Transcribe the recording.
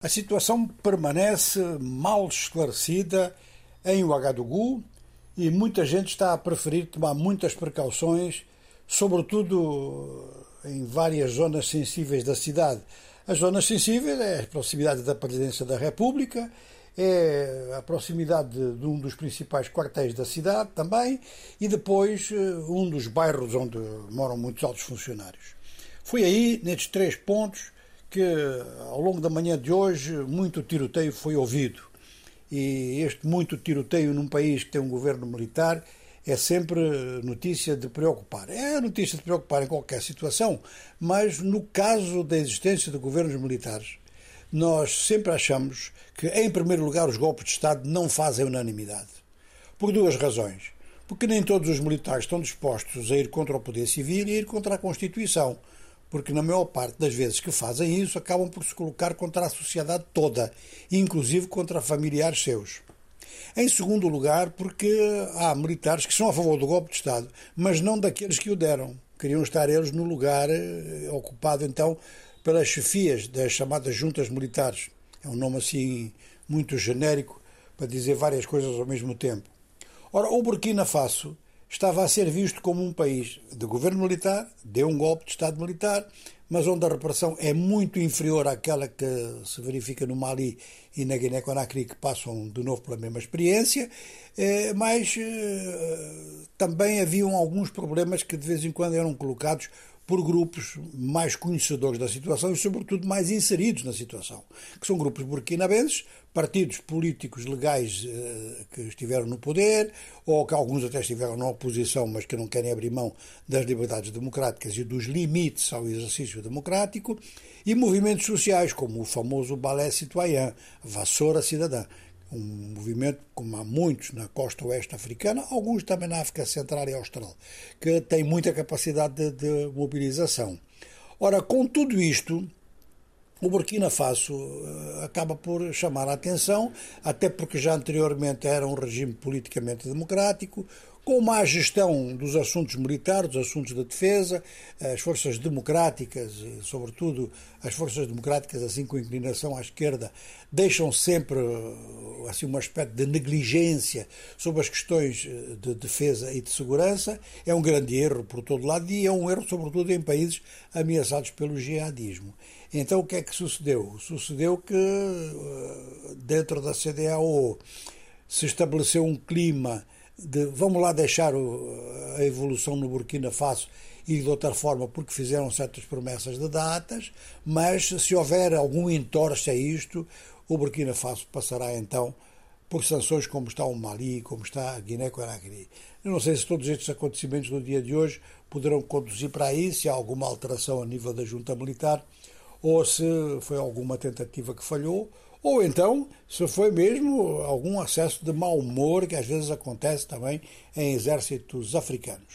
A situação permanece mal esclarecida em Ouagadougou e muita gente está a preferir tomar muitas precauções, sobretudo em várias zonas sensíveis da cidade. As zonas sensíveis é a proximidade da presidência da República, é a proximidade de um dos principais quartéis da cidade também e depois eh, um dos bairros onde moram muitos altos funcionários. Foi aí, nestes três pontos, que ao longo da manhã de hoje muito tiroteio foi ouvido. E este muito tiroteio num país que tem um governo militar é sempre notícia de preocupar. É notícia de preocupar em qualquer situação, mas no caso da existência de governos militares, nós sempre achamos que, em primeiro lugar, os golpes de Estado não fazem unanimidade. Por duas razões. Porque nem todos os militares estão dispostos a ir contra o poder civil e a ir contra a Constituição porque na maior parte das vezes que fazem isso acabam por se colocar contra a sociedade toda, inclusive contra familiares seus. Em segundo lugar, porque há militares que são a favor do golpe de Estado, mas não daqueles que o deram. Queriam estar eles no lugar eh, ocupado então pelas chefias das chamadas juntas militares. É um nome assim muito genérico para dizer várias coisas ao mesmo tempo. Ora, o Burkina Faso estava a ser visto como um país de governo militar, deu um golpe de Estado militar, mas onde a repressão é muito inferior àquela que se verifica no Mali e na Guiné-Conakry, que passam de novo pela mesma experiência, eh, mas eh, também haviam alguns problemas que de vez em quando eram colocados por grupos mais conhecedores da situação e, sobretudo, mais inseridos na situação, que são grupos burkinabenses, partidos políticos legais eh, que estiveram no poder, ou que alguns até estiveram na oposição, mas que não querem abrir mão das liberdades democráticas e dos limites ao exercício democrático, e movimentos sociais, como o famoso Balé Citoyen, Vassoura Cidadã, um movimento como há muitos na costa oeste africana, alguns também na África Central e Austral, que tem muita capacidade de, de mobilização. Ora, com tudo isto, o Burkina Faso uh, acaba por chamar a atenção, até porque já anteriormente era um regime politicamente democrático, com má gestão dos assuntos militares, dos assuntos da defesa, as forças democráticas, sobretudo as forças democráticas, assim com inclinação à esquerda, deixam sempre assim um aspecto de negligência sobre as questões eh, de defesa e de segurança. É um grande erro por todo lado e é um erro sobretudo em países ameaçados pelo jihadismo. Então o que é que sucedeu? Sucedeu que eh, dentro da CDAO se estabeleceu um clima de vamos lá deixar a evolução no Burkina Faso e de outra forma porque fizeram certas promessas de datas, mas se houver algum entorce a isto, o Burkina Faso passará então por sanções como está o Mali, como está a Guiné-Conakry. Eu não sei se todos estes acontecimentos do dia de hoje poderão conduzir para aí, se há alguma alteração a nível da junta militar, ou se foi alguma tentativa que falhou, ou então, se foi mesmo algum acesso de mau humor que às vezes acontece também em exércitos africanos.